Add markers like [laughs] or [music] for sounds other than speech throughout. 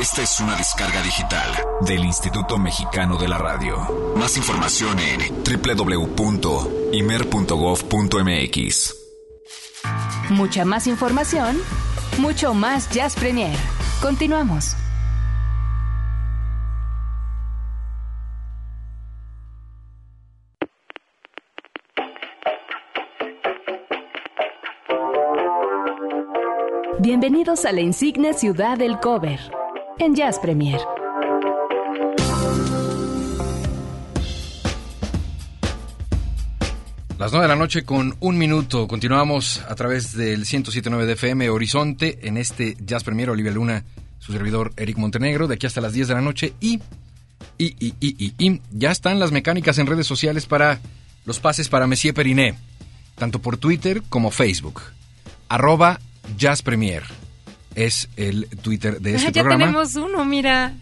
Esta es una descarga digital del Instituto Mexicano de la Radio. Más información en www.imer.gov.mx. Mucha más información, mucho más Jazz Premier. Continuamos. Bienvenidos a la insigne ciudad del cover en Jazz Premier. Las 9 de la noche con un minuto. Continuamos a través del 107.9 de FM Horizonte en este Jazz Premier. Olivia Luna, su servidor Eric Montenegro, de aquí hasta las 10 de la noche. Y, y, y, y, y, ya están las mecánicas en redes sociales para los pases para Messier Periné, tanto por Twitter como Facebook. Arroba Jazz Premier es el Twitter de este ya programa. tenemos uno, mira.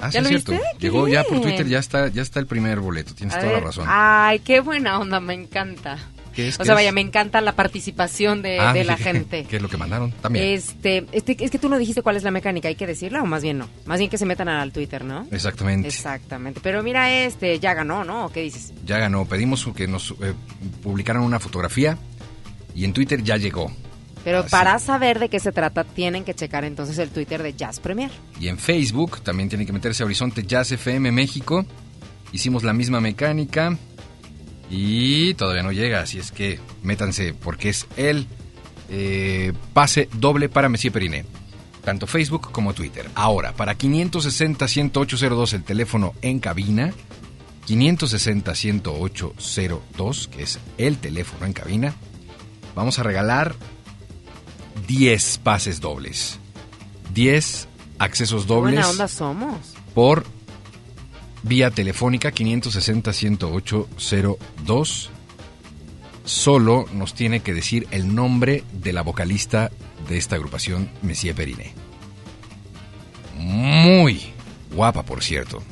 Ah, sí, ¿Ya es lo cierto. viste? Llegó ya por. Twitter, ya está, ya está el primer boleto. Tienes A toda ver. la razón. Ay, qué buena onda, me encanta. ¿Qué es? O ¿Qué sea, es? vaya, me encanta la participación de, Ah, de la [laughs] gente. ¿Qué es lo que mandaron? También. Este, este, es que tú no dijiste cuál es la mecánica, ¿hay que decirla o más bien no? Más bien que se metan al Twitter, ¿no? Exactamente. Exactamente. Pero mira, este, ya ganó, ¿no? ¿O qué dices? Ya ganó. Pedimos que nos eh, publicaran una fotografía y en Twitter ya llegó. Pero Así. para saber de qué se trata, tienen que checar entonces el Twitter de Jazz Premier. Y en Facebook también tienen que meterse a Horizonte Jazz FM México. Hicimos la misma mecánica y todavía no llega, así es que métanse porque es el eh, pase doble para Messier Periné. Tanto Facebook como Twitter. Ahora, para 560-10802 el teléfono en cabina. 560-10802, que es el teléfono en cabina. Vamos a regalar 10 pases dobles. 10 accesos Qué dobles buena onda somos. por vía telefónica 560-10802. Solo nos tiene que decir el nombre de la vocalista de esta agrupación, Messier Periné. Muy guapa, por cierto.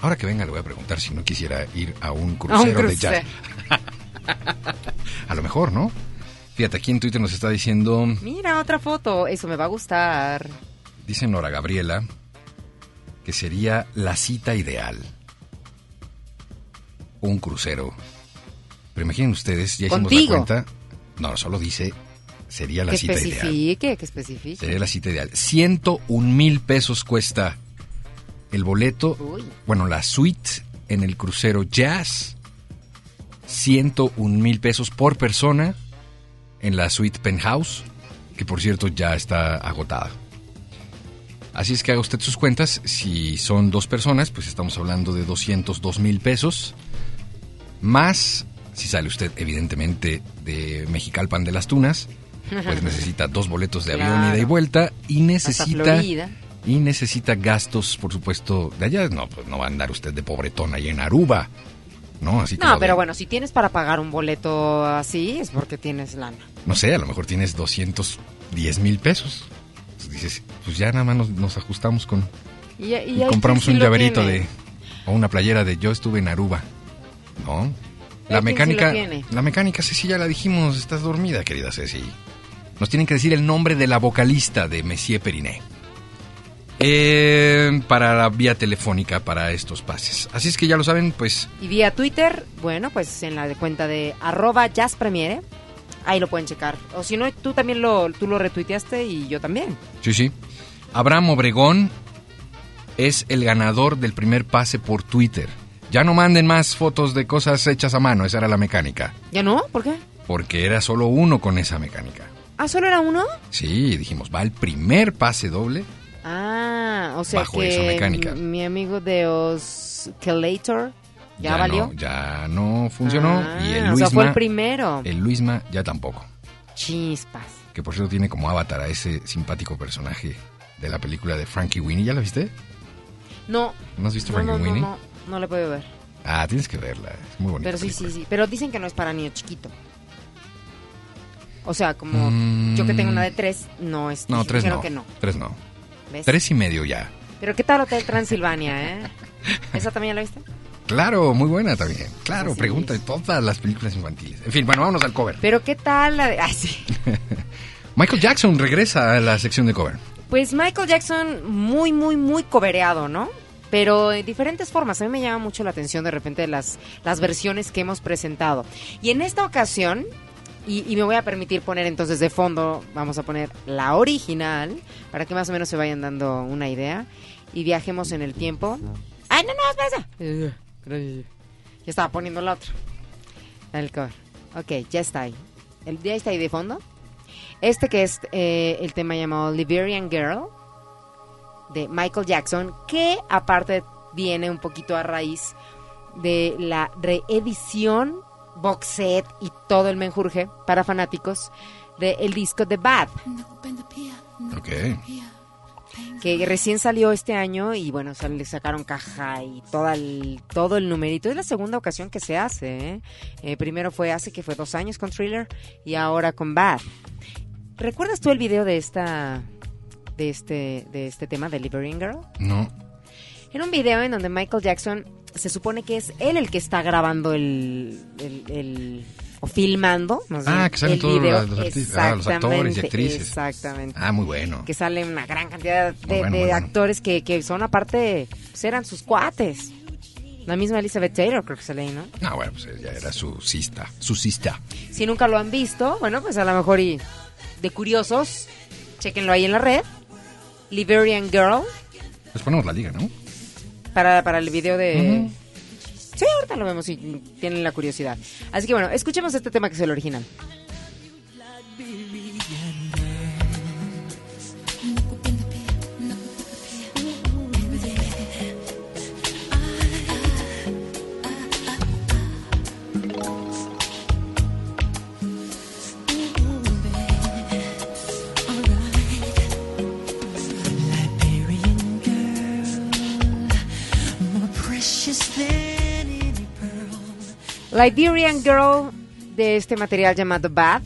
Ahora que venga le voy a preguntar si no quisiera ir a un crucero, de jazz. [laughs] a lo mejor, ¿no? Fíjate, aquí en Twitter nos está diciendo, Mira, otra foto. Eso me va a gustar. dice Nora Gabriela, que sería la cita ideal. Un crucero. Pero imaginen ustedes, ya hicimos Contigo. la cuenta. No, solo dice, sería la que cita ideal. especifique, que especifique. Sería la cita ideal. 101 mil pesos cuesta el boleto. Uy. Bueno, la suite en el crucero Jazz. 101 mil pesos por persona en la suite Penthouse, que por cierto ya está agotada. Así es que haga usted sus cuentas. Si son dos personas, pues estamos hablando de 202 mil pesos. Más, si sale usted evidentemente de Mexicalpan de las Tunas, pues [laughs] necesita dos boletos de avión Claro. ida y vuelta y necesita y necesita gastos, por supuesto, de allá. No, pues no va a andar usted de pobretón ahí en Aruba. No, así No, pero de- bueno, si tienes para pagar un boleto así, es porque tienes lana. No sé, a lo mejor tienes 210 mil pesos. Dices, pues ya nada más nos, nos ajustamos con... Y, y Y, hay compramos sí un llaverito tiene. de... O una playera de yo estuve en Aruba. ¿No? La sí mecánica... la mecánica, Ceci, ya la dijimos. Estás dormida, querida Ceci. Nos tienen que decir el nombre de la vocalista de Messier Periné. Eh, para la vía telefónica para estos pases. Así es que ya lo saben, pues Y vía Twitter, bueno, pues en la de cuenta de arroba jazzpremiere, ahí lo pueden checar. O si no, tú también lo, tú lo retuiteaste y yo también. Sí, sí. Abraham Obregón es el ganador del primer pase por Twitter. Ya no manden más fotos de cosas hechas a mano, esa era la mecánica. ¿Ya no? ¿Por qué? Porque era solo uno con esa mecánica. ¿Ah, solo era uno? Sí, dijimos, va el primer pase doble. Ah, o sea Bajo que mi amigo de Oscillator ya, no, valió. ya no funcionó. Ah, y el o Luisma, sea, fue el primero. el Luisma ya tampoco. Chispas. Que por cierto tiene como avatar a ese simpático personaje de la película de Frankie Winnie. ¿Ya la viste? No. ¿No has visto no, Frankie no, no, Winnie? no, no le puedo ver. Ah, tienes que verla. Es muy bonita. Pero sí, sí, película. sí. Pero dicen que no es para niño chiquito. O sea, como Mm. yo que tengo una de tres, no es. No, tres no. que no. Tres no. ¿Ves? Tres y medio ya. Pero ¿qué tal Hotel Transilvania, eh? ¿Esa también la viste? Claro, muy buena también. Claro, Así pregunta de todas las películas infantiles. En fin, bueno, vámonos al cover. Pero ¿qué tal la de... Ay, sí. [laughs] Michael Jackson regresa a la sección de cover. Pues Michael Jackson muy, muy, muy cobereado, ¿no? Pero en diferentes formas. A mí me llama mucho la atención de repente las, las versiones que hemos presentado. Y en esta ocasión, y, me voy a permitir poner entonces de fondo, vamos a poner la original, para que más o menos se vayan dando una idea. Y viajemos en el tiempo. ¡Ay, no, no, espera! Ya estaba poniendo la otra. El cover. Ok, ya está ahí. El, ya está ahí de fondo. Este que es eh, el tema llamado Liberian Girl de Michael Jackson, que aparte viene un poquito a raíz de la reedición, box set y todo el menjurje para fanáticos del disco The Bad, Ok. que recién salió este año y bueno, sal- le sacaron caja y todo el, todo el numerito. Es la segunda ocasión que se hace. ¿eh? Eh, primero fue hace que fue dos años con Thriller y ahora con Bad. ¿Recuerdas tú el video de esta de este de este tema de Liberian Girl? No. Era un video en donde Michael Jackson se supone que es él el que está grabando el, el- el- o filmando, más Ah, bien, que salen todos video. los ah, los actores y actrices. Exactamente. Ah, muy bueno. Que sale una gran cantidad de, Muy bueno, de muy bueno. actores que, que son aparte, pues eran sus cuates. La misma Elizabeth Taylor creo que sale ahí, ¿no? Ah, bueno, pues ya era su cista. Su cista. Si nunca lo han visto, bueno, pues a lo mejor y de curiosos, chequenlo ahí en la red. Liberian Girl, Les ponemos la liga, ¿no? Para, para el video de... Sí, ahorita lo vemos si tienen la curiosidad. Así que bueno, escuchemos este tema que es el original. Liberian Girl de este material llamado Bad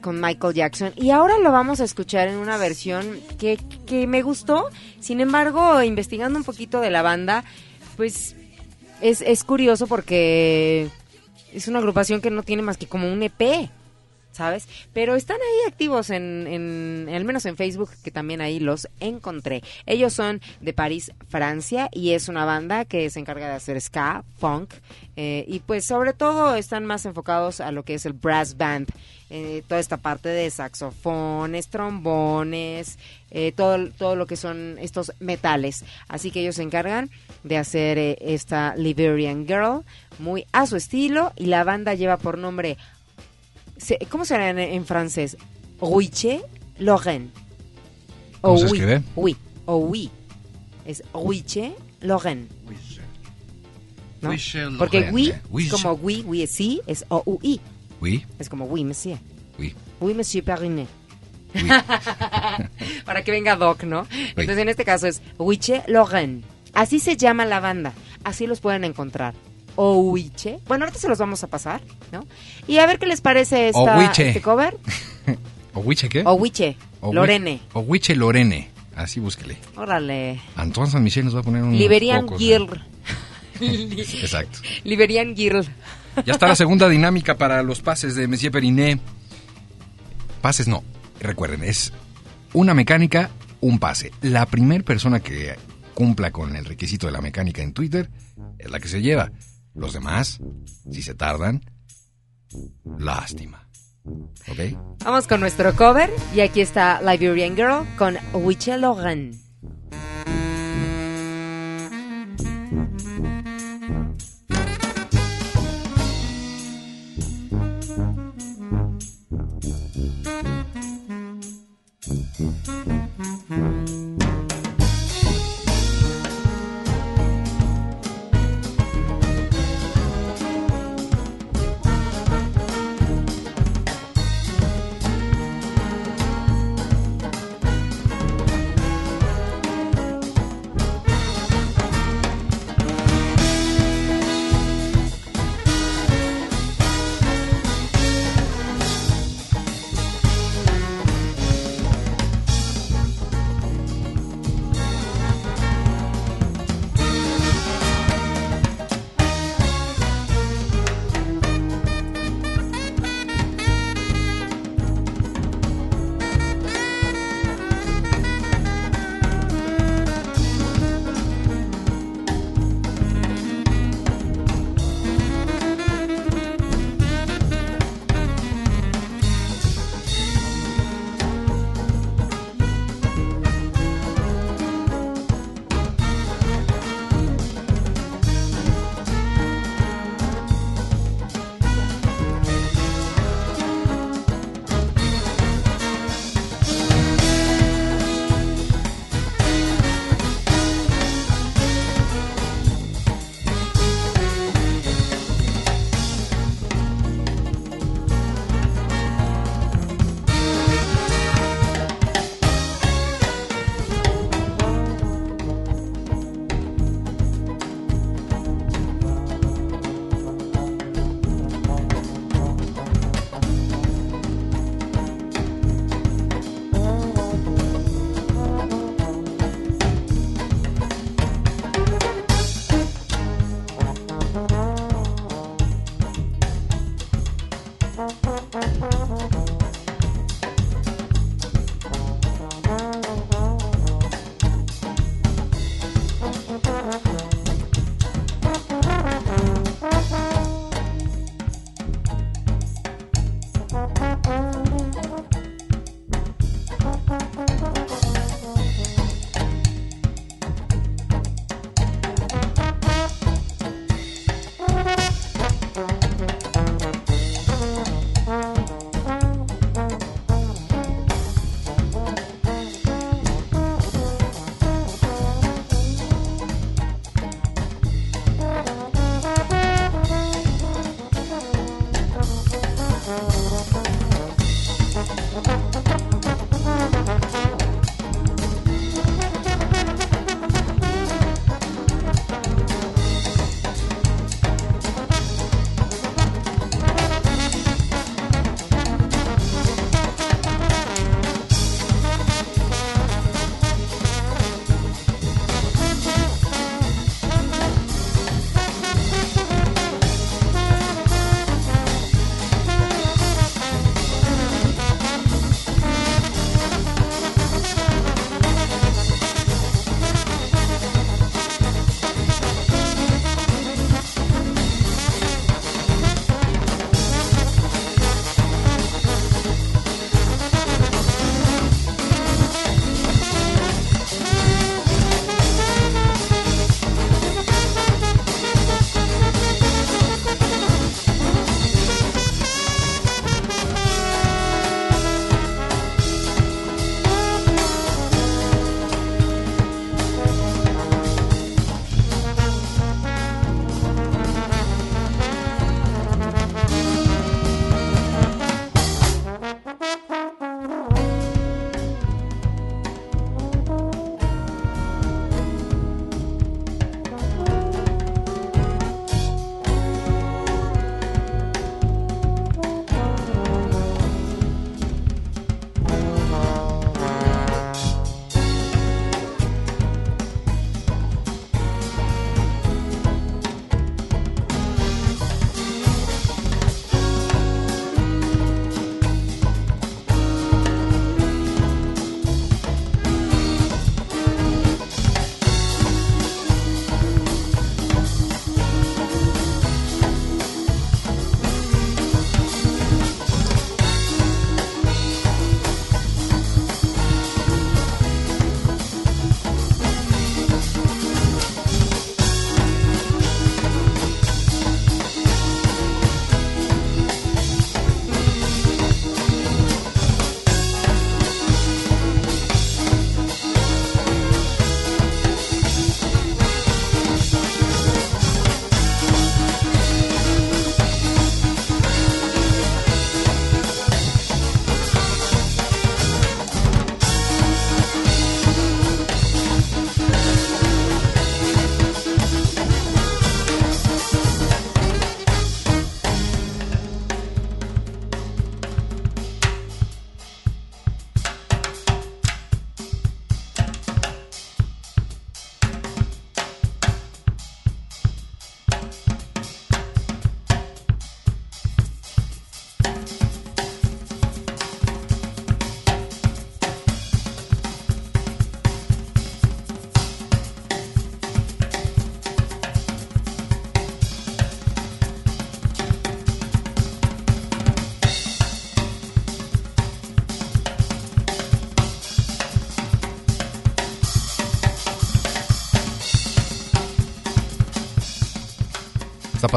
con Michael Jackson. Y ahora lo vamos a escuchar en una versión que, que me gustó, sin embargo investigando un poquito de la banda pues es, es curioso porque es una agrupación que no tiene más que como un EP, ¿sabes? Pero están ahí activos en, al menos en Facebook, que también ahí los encontré. Ellos son de París, Francia, y es una banda que se encarga de hacer ska, funk, eh, y pues sobre todo están más enfocados a lo que es el brass band, eh, toda esta parte de saxofones, trombones, eh, todo, todo lo que son estos metales. Así que ellos se encargan de hacer esta Liberian Girl muy a su estilo, y la banda lleva por nombre ¿Cómo será en, en francés? Ruiche Lorraine. ¿Cómo se oui, escribe? Oui, o oui. Es Ruiche Lorraine. ¿no? Porque oui, es como oui, oui es sí, es o u i. Oui, Es como oui, monsieur. oui. Oui, monsieur Perinet. [laughs] Para que venga Doc, ¿no? Entonces en este caso es Huiche Lorraine. Así se llama la banda. Así los pueden encontrar. O Huiche. Bueno, ahorita se los vamos a pasar, ¿no? Y a ver qué les parece esta, este cover. [laughs] ¿O Huiche qué? O Huiche. O Hui- Lorene. O Huiche Lorene. Así búsquele. Órale. Antoine San Michel nos va a poner un. Liberian Girl. [laughs] Exacto. Liberian Girl. Ya está la [laughs] segunda dinámica para los pases de Monsieur Periné. Pases no. Recuerden, es una mecánica, un pase. La primera persona que cumpla con el requisito de la mecánica en Twitter es la que se lleva. Los demás, si se tardan, lástima. ¿Ok? Vamos con nuestro cover y aquí está Liberian Girl con Wichel Logan.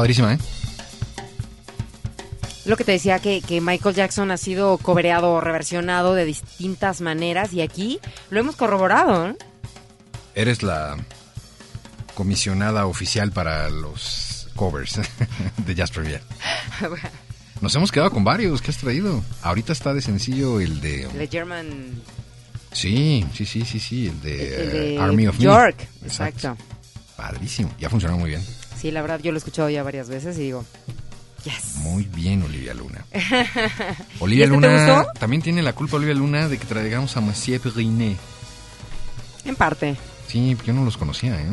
Padrísima, ¿eh? Lo que te decía que, que Michael Jackson ha sido cobereado o reversionado de distintas maneras y aquí lo hemos corroborado. ¿no? Eres la comisionada oficial para los covers [laughs] de Jazz Premier. [laughs] Nos hemos quedado con varios. ¿Qué has traído? Ahorita está de sencillo el de... The German Sí, sí, sí, sí, sí. El de, el de eh, Army of Me. York. Exacto. Padrísimo. Ya funcionó muy bien. Sí, la verdad yo lo he escuchado ya varias veces y digo, yes. Muy bien, Olivia Luna. [laughs] Olivia ¿Y este te Luna también tiene la culpa, Olivia Luna, de que traigamos a Monsieur Periné. En parte. Sí, yo no los conocía, ¿eh?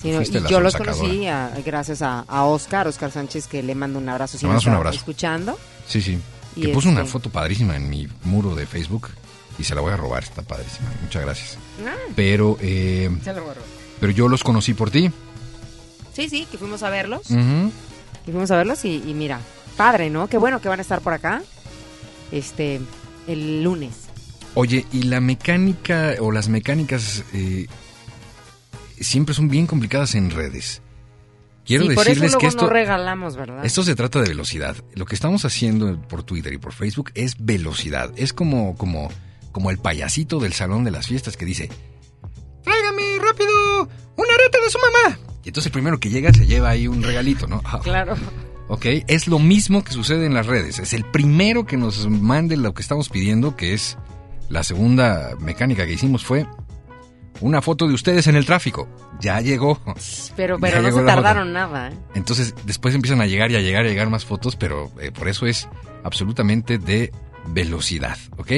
Sí, no, y la yo los conocí a- gracias a, a Oscar, Oscar Sánchez, que le mando un abrazo si me un abrazo. escuchando. Sí, sí. Y Que puso una este- foto padrísima en mi muro de Facebook y se la voy a robar, está padrísima. Muchas gracias. Ah, Pero, eh, se lo borró. pero yo los conocí por ti. Sí, sí, que fuimos a verlos. Ujú. Y fuimos a verlos y, y mira, padre, ¿no? Qué bueno que van a estar por acá. Este, el lunes. Oye, y la mecánica o las mecánicas eh, siempre son bien complicadas en redes. Quiero sí, por eso decirles que esto, no regalamos, ¿verdad? esto se trata de velocidad. Lo que estamos haciendo por Twitter y por Facebook es velocidad. Es como, como, como el payasito del salón de las fiestas que dice, tráigame rápido un arete de su mamá. Y entonces el primero que llega se lleva ahí un regalito, ¿no? Ah, Claro. Ok, es lo mismo que sucede en las redes. Es el primero que nos mande lo que estamos pidiendo, que es la segunda mecánica que hicimos fue una foto de ustedes en el tráfico. Ya llegó. Pero, Ya pero no se foto. tardaron nada, ¿eh? Entonces después empiezan a llegar y a llegar y a llegar más fotos, pero eh, por eso es absolutamente de velocidad, ¿ok?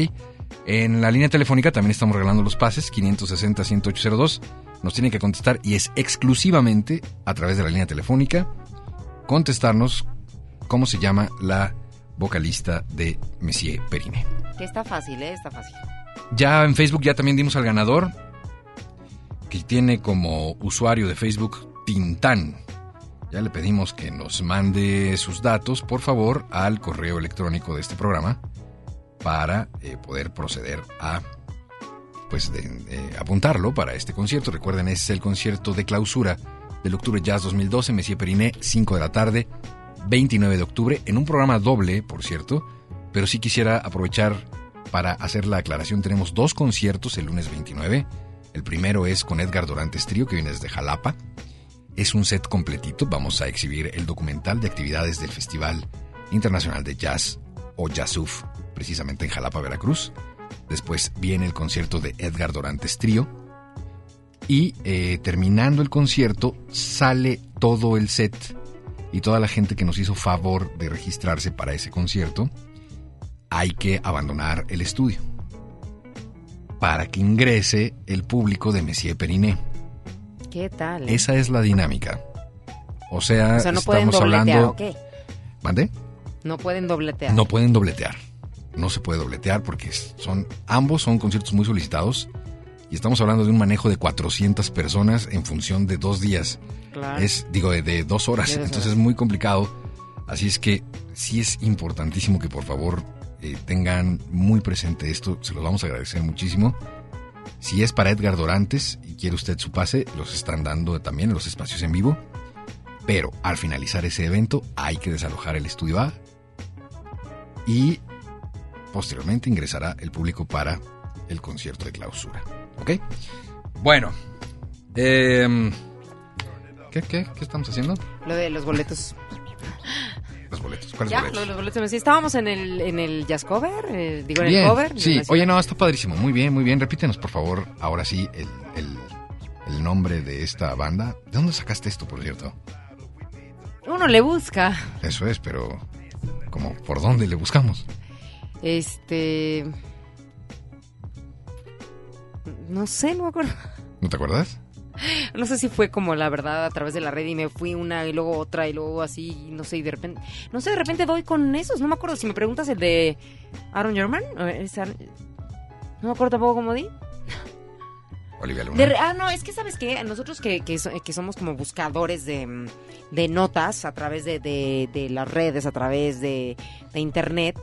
En la línea telefónica también estamos regalando los pases, 560-10802. Nos tienen que contestar y es exclusivamente a través de la línea telefónica contestarnos cómo se llama la vocalista de Messier Periné. Que está fácil, ¿eh? Está fácil. Ya en Facebook ya también dimos al ganador, que tiene como usuario de Facebook Tintán. Ya le pedimos que nos mande sus datos, por favor, al correo electrónico de este programa para eh, poder proceder a pues apuntarlo para este concierto. Recuerden, es el concierto de clausura del Octubre Jazz 2012, Messier Periné, 5 de la tarde, 29 de octubre, en un programa doble, por cierto, pero sí quisiera aprovechar para hacer la aclaración. Tenemos dos conciertos el lunes 29. El primero es con Edgar Dorantes Trío, que viene desde Jalapa. Es un set completito. Vamos a exhibir el documental de actividades del Festival Internacional de Jazz o Jazzuf, precisamente en Jalapa, Veracruz. Después viene el concierto de Edgar Dorantes Trío. Y eh, terminando el concierto, sale todo el set y toda la gente que nos hizo favor de registrarse para ese concierto. Hay que abandonar el estudio para que ingrese el público de Messier Periné. ¿Qué tal? eh? Esa es la dinámica. O sea, o sea, no pueden estamos hablando. ¿Mande? No pueden dobletear. No pueden dobletear. No se puede dobletear porque son ambos son conciertos muy solicitados y estamos hablando de un manejo de 400 personas en función de dos días. Claro. Es, digo, de, de dos horas. Entonces es muy complicado. Así es que sí es importantísimo que por favor eh, tengan muy presente esto. Se los vamos a agradecer muchísimo. Si es para Edgar Dorantes y quiere usted su pase, los están dando también en los espacios en vivo. Pero al finalizar ese evento hay que desalojar el estudio A y posteriormente ingresará el público para el concierto de clausura. ¿Ok? Bueno. em, ¿qué, qué, ¿Qué estamos haciendo? Lo de los boletos. [laughs] Los boletos. ¿Cuáles ya, boletos? lo de los boletos. Sí, estábamos en el, en el jazz cover, eh, digo, en Bien, el cover. Sí, oye, no, está padrísimo. Muy bien, muy bien. Repítenos, por favor, ahora sí, el, el- el nombre de esta banda. ¿De dónde sacaste esto, por cierto? Uno le busca. Eso es, pero como por dónde le buscamos. Este. No sé, no me acuerdo. ¿No te acuerdas? No sé si fue como la verdad a través de la red y me fui una y luego otra y luego así, no sé, y de repente. No sé, de repente doy con esos. No me acuerdo. Si me preguntas el de Aaron German, no me acuerdo tampoco cómo di. Olivia Luna. De ah, no, es que sabes que nosotros que, que, so- que somos como buscadores de, de notas a través de, de- de las redes, a través de, de internet,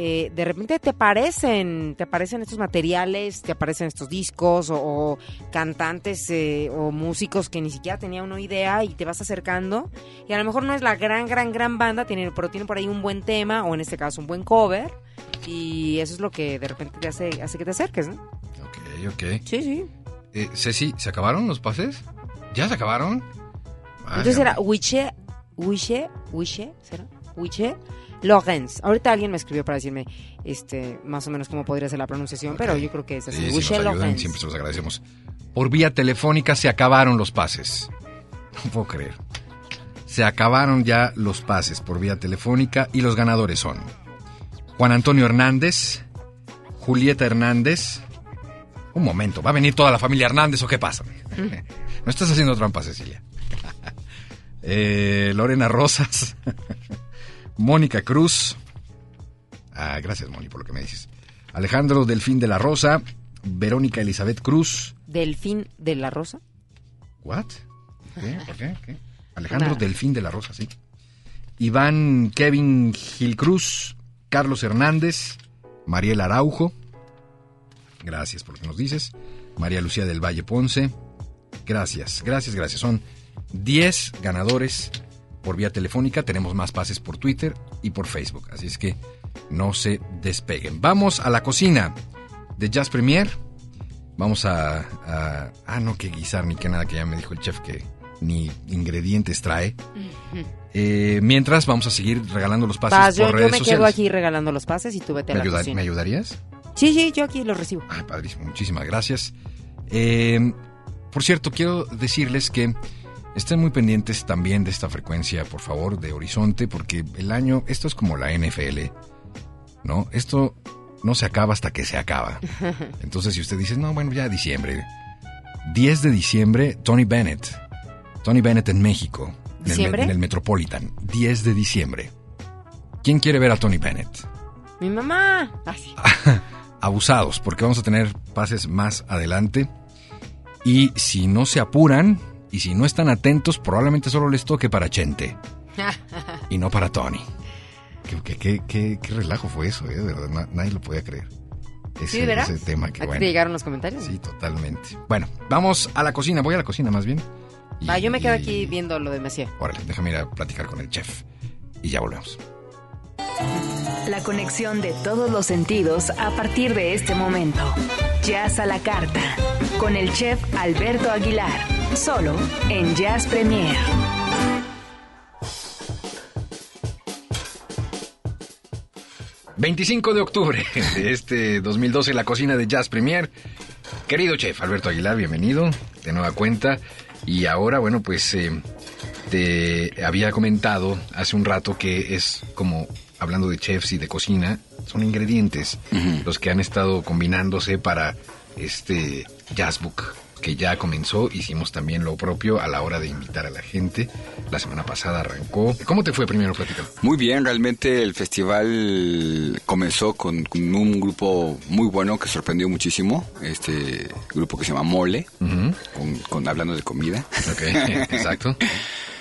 eh, de repente te aparecen, te aparecen estos materiales, te aparecen estos discos o, o cantantes eh, o músicos que ni siquiera tenía una idea y te vas acercando y a lo mejor no es la gran, gran, gran banda, tiene, pero tiene por ahí un buen tema o en este caso un buen cover y eso es lo que de repente te hace, hace que te acerques, ¿no? Ok, ok. Sí, sí. Eh, Ceci, ¿se acabaron los pases? ¿Ya se acabaron? Entonces era Wiche, Wiche, Wiche, ¿será? Wiche Lorenz. Ahorita alguien me escribió para decirme este más o menos cómo podría ser la pronunciación, pero yo creo que es así. Sí, si ayudan, siempre se los agradecemos. Por vía telefónica se acabaron los pases. [laughs] No puedo creer. Se acabaron ya los pases por vía telefónica y los ganadores son Juan Antonio Hernández, Julieta Hernández. Un momento, ¿va a venir toda la familia Hernández o qué pasa? [laughs] No estás haciendo trampa, Cecilia. [laughs] Eh, Lorena Rosas, Mónica Cruz. Ah, gracias, Moni, por lo que me dices. Alejandro Delfín de la Rosa, Verónica Elizabeth Cruz. Delfín de la Rosa. ¿What? ¿Qué? ¿Por qué? ¿Qué? Alejandro Nada. Delfín de la Rosa, sí. Iván Kevin Gilcruz, Carlos Hernández, Mariel Araujo. Gracias por lo que nos dices. María Lucía del Valle Ponce. Gracias, gracias, gracias. Son 10 ganadores por vía telefónica. Tenemos más pases por Twitter y por Facebook. Así es que no se despeguen. Vamos a la cocina de Jazz Premier. Vamos a, a- Ah, no, que guisar ni que nada, que ya me dijo el chef que ni ingredientes trae. Eh, mientras, vamos a seguir regalando los pases yo, por yo redes me sociales. quedo aquí regalando los pases y tú vete a ¿Me, la cocina. ¿Me ayudarías? Sí, sí, yo aquí los recibo. Ay, padrísimo, muchísimas gracias. Eh, por cierto, quiero decirles que estén muy pendientes también de esta frecuencia, por favor, de Horizonte, porque el año, esto es como la NFL, ¿no? Esto no se acaba hasta que se acaba. [laughs] Entonces, si usted dice, no, bueno, ya diciembre. 10 de diciembre, Tony Bennett. Tony Bennett en México. En el, en el Metropolitan. 10 de diciembre. ¿Quién quiere ver a Tony Bennett? Mi mamá. Ah, sí. [laughs] abusados, porque vamos a tener pases más adelante. Y si no se apuran y si no están atentos, probablemente solo les toque para Chente [laughs] y no para Tony. Qué, qué- qué- qué- qué relajo fue eso, ¿eh? de verdad, na- nadie lo podía creer. Ese, ¿Sí, verás? ese tema que ¿A ti bueno. te llegaron los comentarios? Sí, totalmente. Bueno, vamos a la cocina, voy a la cocina más bien. Y- Va, yo me quedo y- aquí viendo lo de Messier. Órale, déjame ir a platicar con el chef y ya volvemos. La conexión de todos los sentidos a partir de este momento. Jazz a la carta. Con el chef Alberto Aguilar. Solo en Jazz Premier. ...25 de octubre de este 2012... ...la cocina de Jazz Premier... ...querido chef Alberto Aguilar, bienvenido... ...de nueva cuenta... ...y ahora, bueno, pues... eh, te había comentado hace un rato que es como... ...hablando de chefs y de cocina... ...son ingredientes... ...los que han estado combinándose para... ...este Jazz Book... ...que ya comenzó... ...hicimos también lo propio... ...a la hora de invitar a la gente... ...la semana pasada arrancó... ¿Cómo te fue primero, platicando? Muy bien, realmente el festival comenzó con, con un grupo muy bueno que sorprendió muchísimo, este grupo que se llama Mole, con, con- hablando de comida. Ok, [laughs] exacto.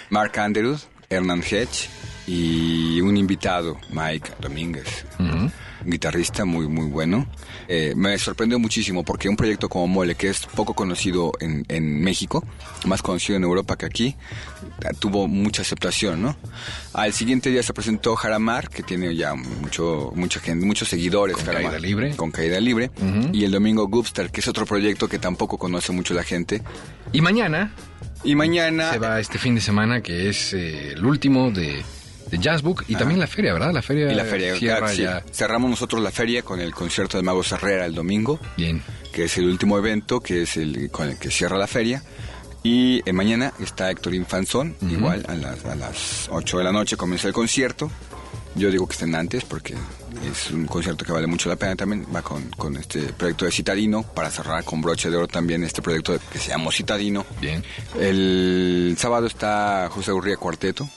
Mark Andrews, Hernán Hedge y un invitado, Mike Domínguez, un guitarrista muy muy bueno. Eh, me sorprendió muchísimo porque un proyecto como Mole, que es poco conocido en, en México, más conocido en Europa que aquí, tuvo mucha aceptación, ¿no? Al siguiente día se presentó Jaramar, que tiene ya mucho, mucha gente, muchos seguidores. Con Jaramar, Caída Libre. Con Caída Libre. Y el domingo Goopstar, que es otro proyecto que tampoco conoce mucho la gente. Y mañana Y mañana... se va este fin de semana, que es eh, el último de, de Jazz Book y también la feria, ¿verdad? La feria, Y la feria, cierra sí. ya. Cerramos nosotros la feria con el concierto de Mago Herrera el domingo, Bien. que es el último evento, que es el con el que cierra la feria. Y eh, mañana está Héctor Infanzón, igual a las, a las 8 de la noche comienza el concierto. Yo digo que estén antes porque es un concierto que vale mucho la pena también. Va con, con este proyecto de Citadino para cerrar con broche de oro también este proyecto que se llama Citadino. Bien. El sábado está José Urría Cuarteto,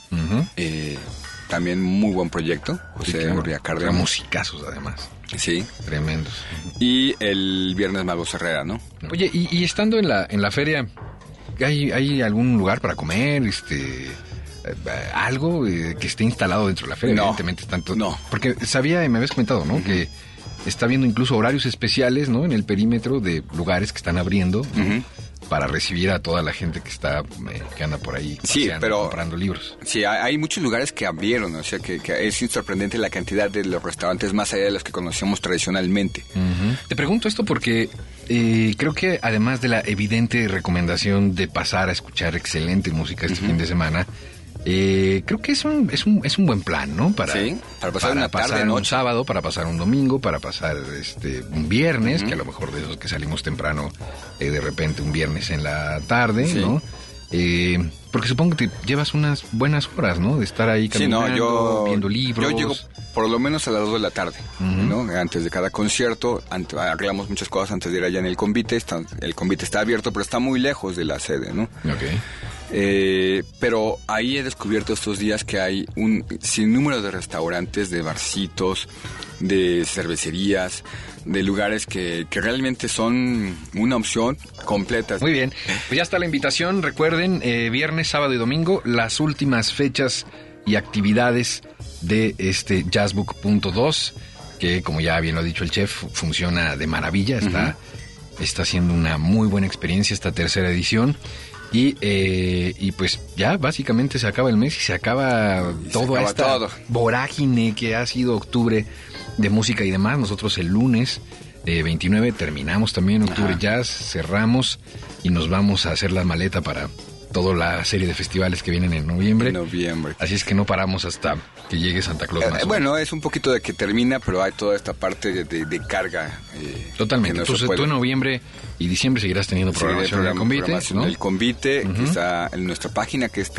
eh, también muy buen proyecto. Sí, José claro. Urría Eran Cárdenas. musicazos, además. Sí. Tremendos. Y el viernes Mago Herrera, ¿no? Oye, y, y estando en la, en la feria, ¿hay, ¿hay algún lugar para comer? Este, eh, algo eh, que esté instalado dentro de la feria. No. Evidentemente, tanto. No. Porque sabía, me habías comentado, ¿no? Que está viendo incluso horarios especiales, ¿no? En el perímetro de lugares que están abriendo ¿no? Para recibir a toda la gente que está, eh, que anda por ahí Sí, paseando, pero- comprando libros. Sí, hay muchos lugares que abrieron, o sea, que, que es sorprendente la cantidad de los restaurantes más allá de los que conocíamos tradicionalmente. Te pregunto esto porque eh, creo que además de la evidente recomendación de pasar a escuchar excelente música este fin de semana, eh, creo que es un, es un, es un buen plan, ¿no? Para, Sí, para pasar una tarde, pasar un noche. sábado, para pasar un domingo, para pasar este un viernes, que a lo mejor de esos que salimos temprano, eh, de repente un viernes en la tarde, Sí. ¿no? Eh, porque supongo que te llevas unas buenas horas, ¿no? De estar ahí Sí, caminando, no, yo, viendo libros. yo llego por lo menos a las 2 de la tarde, ¿no? Antes de cada concierto, arreglamos muchas cosas antes de ir allá en el convite. Está- el convite está abierto, pero está muy lejos de la sede, ¿no? Ok. Eh, pero ahí he descubierto estos días que hay un sinnúmero de restaurantes, de barcitos, de cervecerías, de lugares que, que realmente son una opción completa. Muy bien, pues ya está la invitación. Recuerden, eh, viernes, sábado y domingo, las últimas fechas y actividades de este Jazzbook.2, que como ya bien lo ha dicho el chef, funciona de maravilla. Está, está siendo una muy buena experiencia esta tercera edición. Y, eh, y pues ya básicamente se acaba el mes y se acaba se toda acaba esta todo. vorágine que ha sido octubre de música y demás. Nosotros el lunes eh, 29 terminamos también octubre Ajá. jazz, cerramos y nos vamos a hacer la maleta para toda la serie de festivales que vienen en noviembre. En noviembre. Así es que no paramos hasta que llegue Santa Claus. Eh, más o bueno, es un poquito de que termina, pero hay toda esta parte de, de- de carga. eh, totalmente. no Entonces tú en noviembre y diciembre seguirás teniendo programación el programa- convite, programación ¿no? del convite, que está en nuestra página que es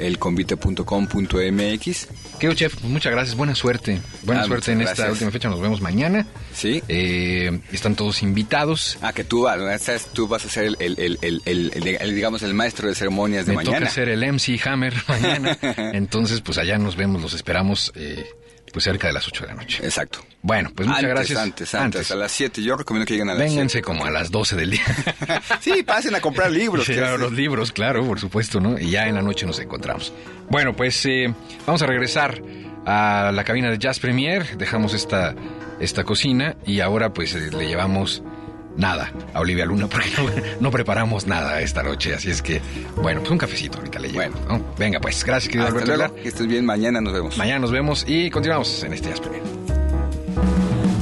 www.elconvite.com.mx. Querido chef, muchas gracias, buena suerte. Buena Ah, suerte en esta última fecha, nos vemos mañana. Sí. Eh, están todos invitados. Ah, que tú, vas- sabes, tú vas a ser el, digamos, el maestro de ceremonias de Me mañana. toca ser el MC Hammer [laughs] mañana. Entonces, pues allá nos vemos, los esperamos eh, pues cerca de las 8 de la noche. Exacto. Bueno, pues muchas antes, gracias. Antes, antes, a las 7. Yo recomiendo que lleguen a las Vénganse 7. como a las 12 del día. [laughs] Sí, pasen a comprar libros. Sí, claro, los libros, claro, por supuesto, ¿no? Y ya en la noche nos encontramos. Bueno, pues eh, vamos a regresar a la cabina de Jazz Premier. Dejamos esta, esta cocina y ahora pues eh, le llevamos nada a Olivia Luna porque no, no preparamos nada esta noche. Así es que, bueno, pues un cafecito ahorita le llevo. Bueno. ¿no? Venga, pues, gracias, querido Hasta Alberto luego. Que estés bien. Mañana nos vemos. Mañana nos vemos y continuamos en este Jazz Premier.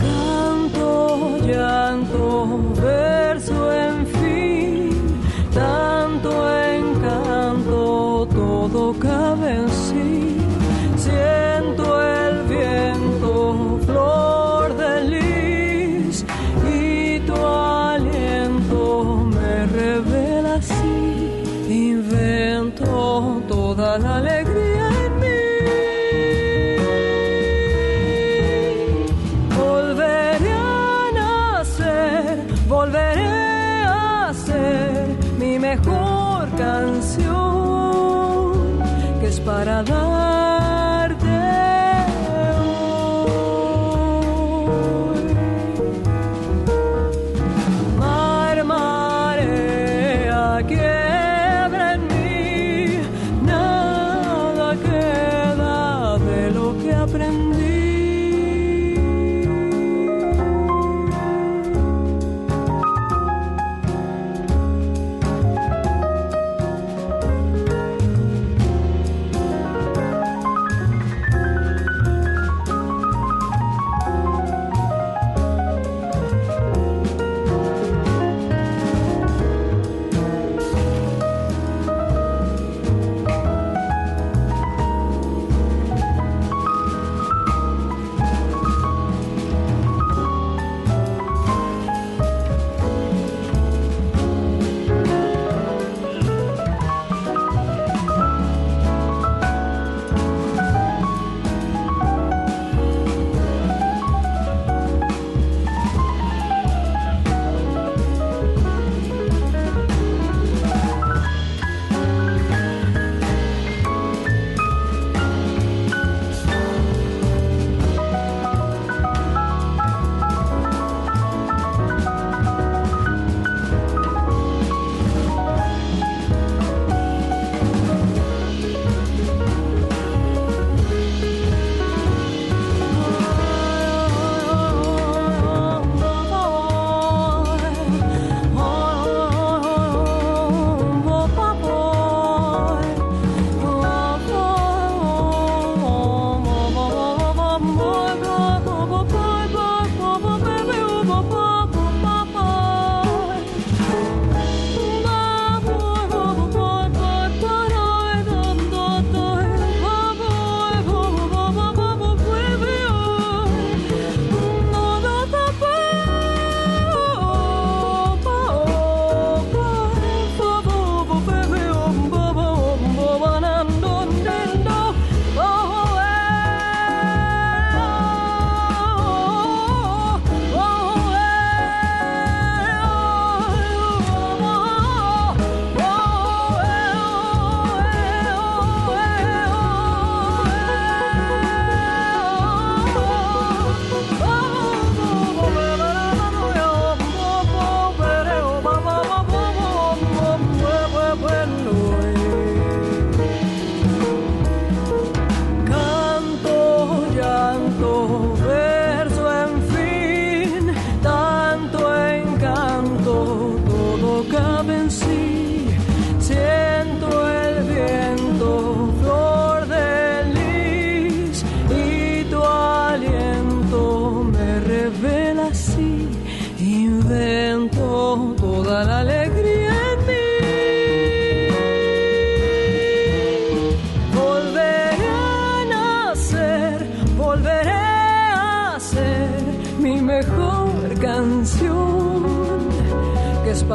Tanto llanto, verso en fin, tanto encanto, todo cabe en sí. Siento el viento, flor Invento toda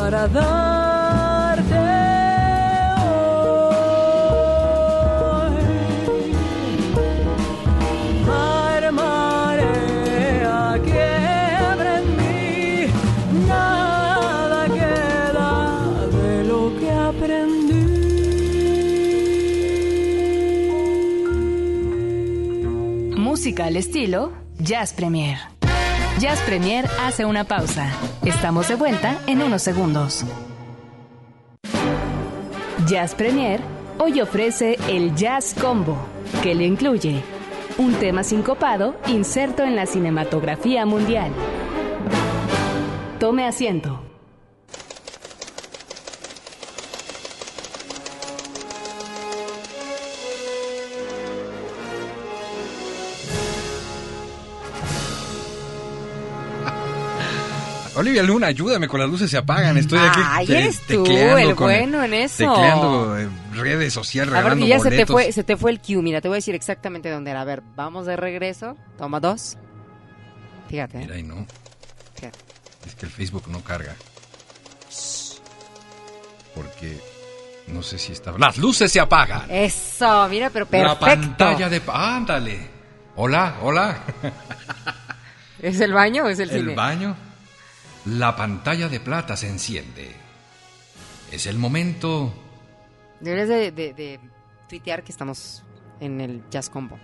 para darte hoy. Mar, marea, quiebra en mí, nada queda de lo que aprendí. Música al estilo Jazz Premier. Jazz Premier hace una pausa. Estamos de vuelta en unos segundos. Jazz Premier hoy ofrece el Jazz Combo, que le incluye un tema sincopado inserto en la cinematografía mundial. Tome asiento. Olivia Luna, ayúdame con las luces se apagan. Estoy aquí Ay, te- eres tú el con bueno en eso. Tecleando eh, redes sociales, A ver, que ya se te, fue, se te fue el cue. Mira, te voy a decir exactamente dónde era. A ver, vamos de regreso. Toma dos. Fíjate. Mira, y no. Fíjate. Es que el Facebook no carga. Porque no sé si está. Las luces se apagan. Eso, mira, pero perfecto. La pantalla de. Ándale. Hola, hola. [laughs] ¿Es el baño o es el, El cine? baño. La pantalla de plata se enciende. Es el momento. Deberías de, de- de tuitear que estamos en el Jazz Combo.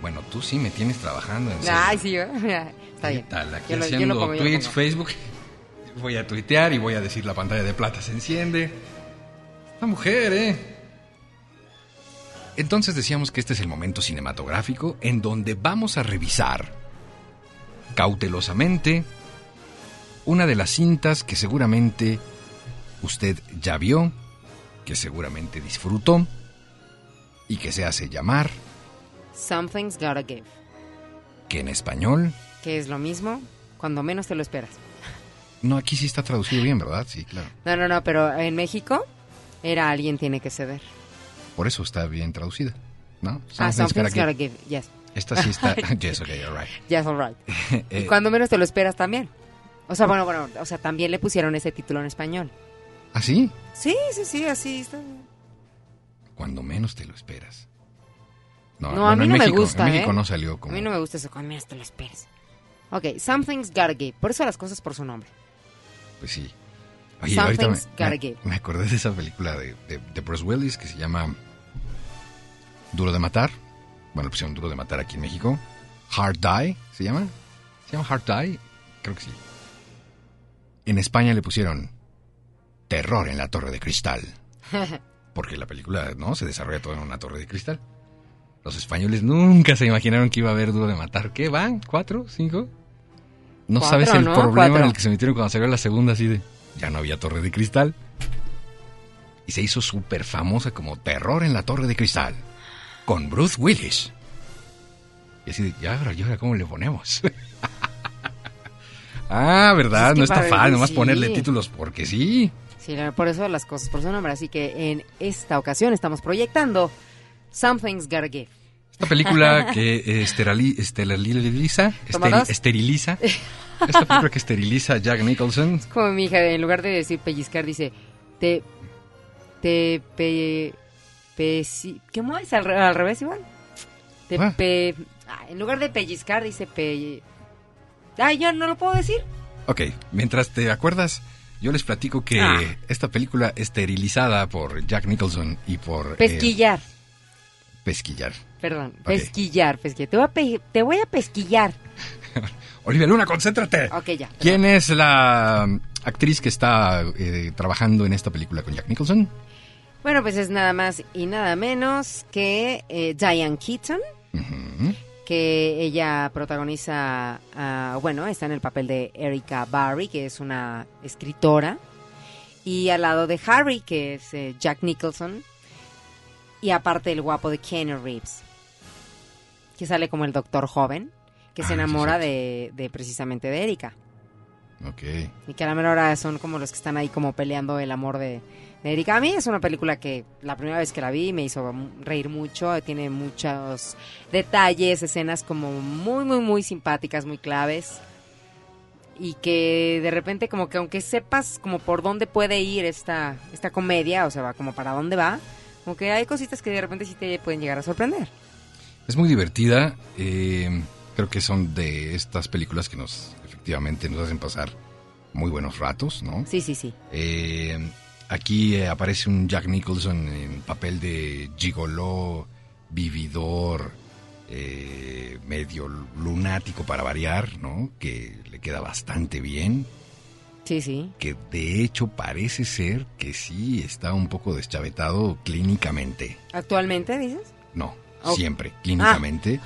Bueno, tú sí me tienes trabajando en serio. Ay, sí, ¿verdad? [laughs] está ¿Qué bien. tal? Aquí Yo yo haciendo lo pongo, yo lo tweets. Facebook. [laughs] Voy a tuitear y voy a decir la pantalla de plata se enciende. La mujer, ¿eh? Entonces decíamos que este es el momento cinematográfico en donde vamos a revisar cautelosamente una de las cintas que seguramente usted ya vio, que seguramente disfrutó y que se hace llamar, Something's Gotta Give. que en español, Que es lo mismo cuando menos te lo esperas. no, aquí sí está traducido bien, ¿verdad? Sí, claro. No, no, no, pero en México era alguien tiene que ceder. Por eso está bien traducida, ¿no? Ah, Something's something's gotta gotta give. give. Yes. Esta sí está. [laughs] [laughs] yes, okay, all right. Yes, all right. [laughs] Eh, Y cuando menos te lo esperas también. O sea, bueno, bueno, o sea, también le pusieron ese título en español. ¿Ah, sí? Sí, sí, sí, así está. Cuando menos te lo esperas. No, bueno, a mí no me México- gusta, En México ¿eh? no salió como. A mí no me gusta eso, cuando menos te lo esperes. Ok, something's gotta give. Por eso las cosas por su nombre. Pues sí. Oye, ahorita me, Something's gotta me- give. me acordé de esa película de, de, de Bruce Willis que se llama Duro de Matar. Bueno, le pusieron Duro de Matar aquí en México. Hard Die, ¿se llama? ¿Se llama Hard Die? Creo que sí. En España le pusieron Terror en la Torre de Cristal. [laughs] Porque la película, ¿no? Se desarrolla todo en una torre de cristal. Los españoles nunca se imaginaron que iba a haber Duro de Matar. ¿Qué van? ¿Cuatro? ¿Cinco? No Cuatro, sabes el ¿no? problema Cuatro. en el que se metieron cuando salió la segunda así de... Ya no había torre de cristal. Y se hizo súper famosa como Terror en la Torre de Cristal. Con Bruce Willis. Y así de, ya, ahora, ¿y ahora cómo le ponemos? [laughs] ah, ¿verdad? Es que no está fácil nomás sí. ponerle títulos porque sí. Sí, por eso las cosas por su nombre. Así que en esta ocasión estamos proyectando Something's Gotta Give. Esta película que eh, esterali- esteriliza, ¿Toma esteri- esteriliza, [laughs] esta película que esteriliza a Jack Nicholson, Como mi hija, en lugar de decir pellizcar, dice te. Te. Pe, pesi- ¿Cómo es? ¿Al, re- al revés igual? Te Ah. pe. ah, en lugar de pellizcar, dice pe. Ay, yo no lo puedo decir. Ok, mientras te acuerdas, yo les platico que Ah. esta película esterilizada por Jack Nicholson y por... eh, Pesquillar. pesquillar. Perdón, pesquillar, pesquillar. Te voy, a pe- te voy a pesquillar. [laughs] Olivia Luna, concéntrate. Ok, ya. ¿Quién es la um, actriz que está eh, trabajando en esta película con Jack Nicholson? Bueno, pues es nada más y nada menos que eh, Diane Keaton, Ujú. Que ella protagoniza, ah, bueno, está en el papel de Erika Barry, que es una escritora. Y al lado de Harry, que es eh, Jack Nicholson. Y aparte el guapo de Keanu Reeves. Que sale como el doctor joven, que Ah, se sí, enamora de, de precisamente de Erika. Ok. Y que a la menor hora son como los que están ahí como peleando el amor de, de Erika. A mí es una película que la primera vez que la vi me hizo reír mucho. Tiene muchos detalles, escenas como muy, muy, muy simpáticas, muy claves. Y que de repente como que aunque sepas como por dónde puede ir esta, esta comedia, o sea, va como para dónde va, como que hay cositas que de repente sí te pueden llegar a sorprender. Es muy divertida. eh, creo que son de estas películas que nos efectivamente nos hacen pasar muy buenos ratos, ¿no? Sí, sí, sí. Eh, aquí eh, aparece un Jack Nicholson en papel de gigoló, vividor, eh, medio lunático para variar, ¿no? Que le queda bastante bien. Sí, sí. Que de hecho parece ser que sí está un poco deschavetado clínicamente. ¿Actualmente dices? No, Oh. siempre, clínicamente.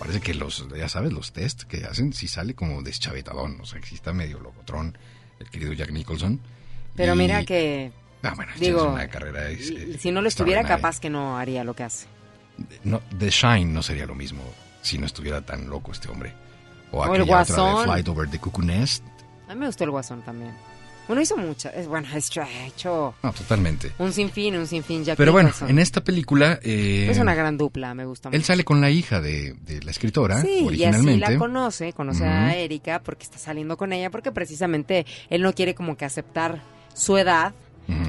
Parece que los, ya sabes, los test que hacen sí sale como deschavetadón. O sea, que sí está medio locotrón el querido Jack Nicholson. Pero Y- mira que Ah, bueno, Digo, una carrera es, eh, si no lo estuviera, capaz que no haría lo que hace. No, The Shine no sería lo mismo si no estuviera tan loco este hombre. O, O el aquella otra de Guasón. Flight Over the Cuckoo Nest. A mí me gustó el Guasón también. Bueno, hizo mucho. Es, bueno, ha hecho, No, totalmente. un sinfín, un sinfín. Jack Pero bueno, en esta película eh, Es una gran dupla, me gusta mucho. él sale con la hija de, de la escritora Sí, y así originalmente. la conoce, conoce a Ujú. Erika porque está saliendo con ella, porque precisamente él no quiere como que aceptar su edad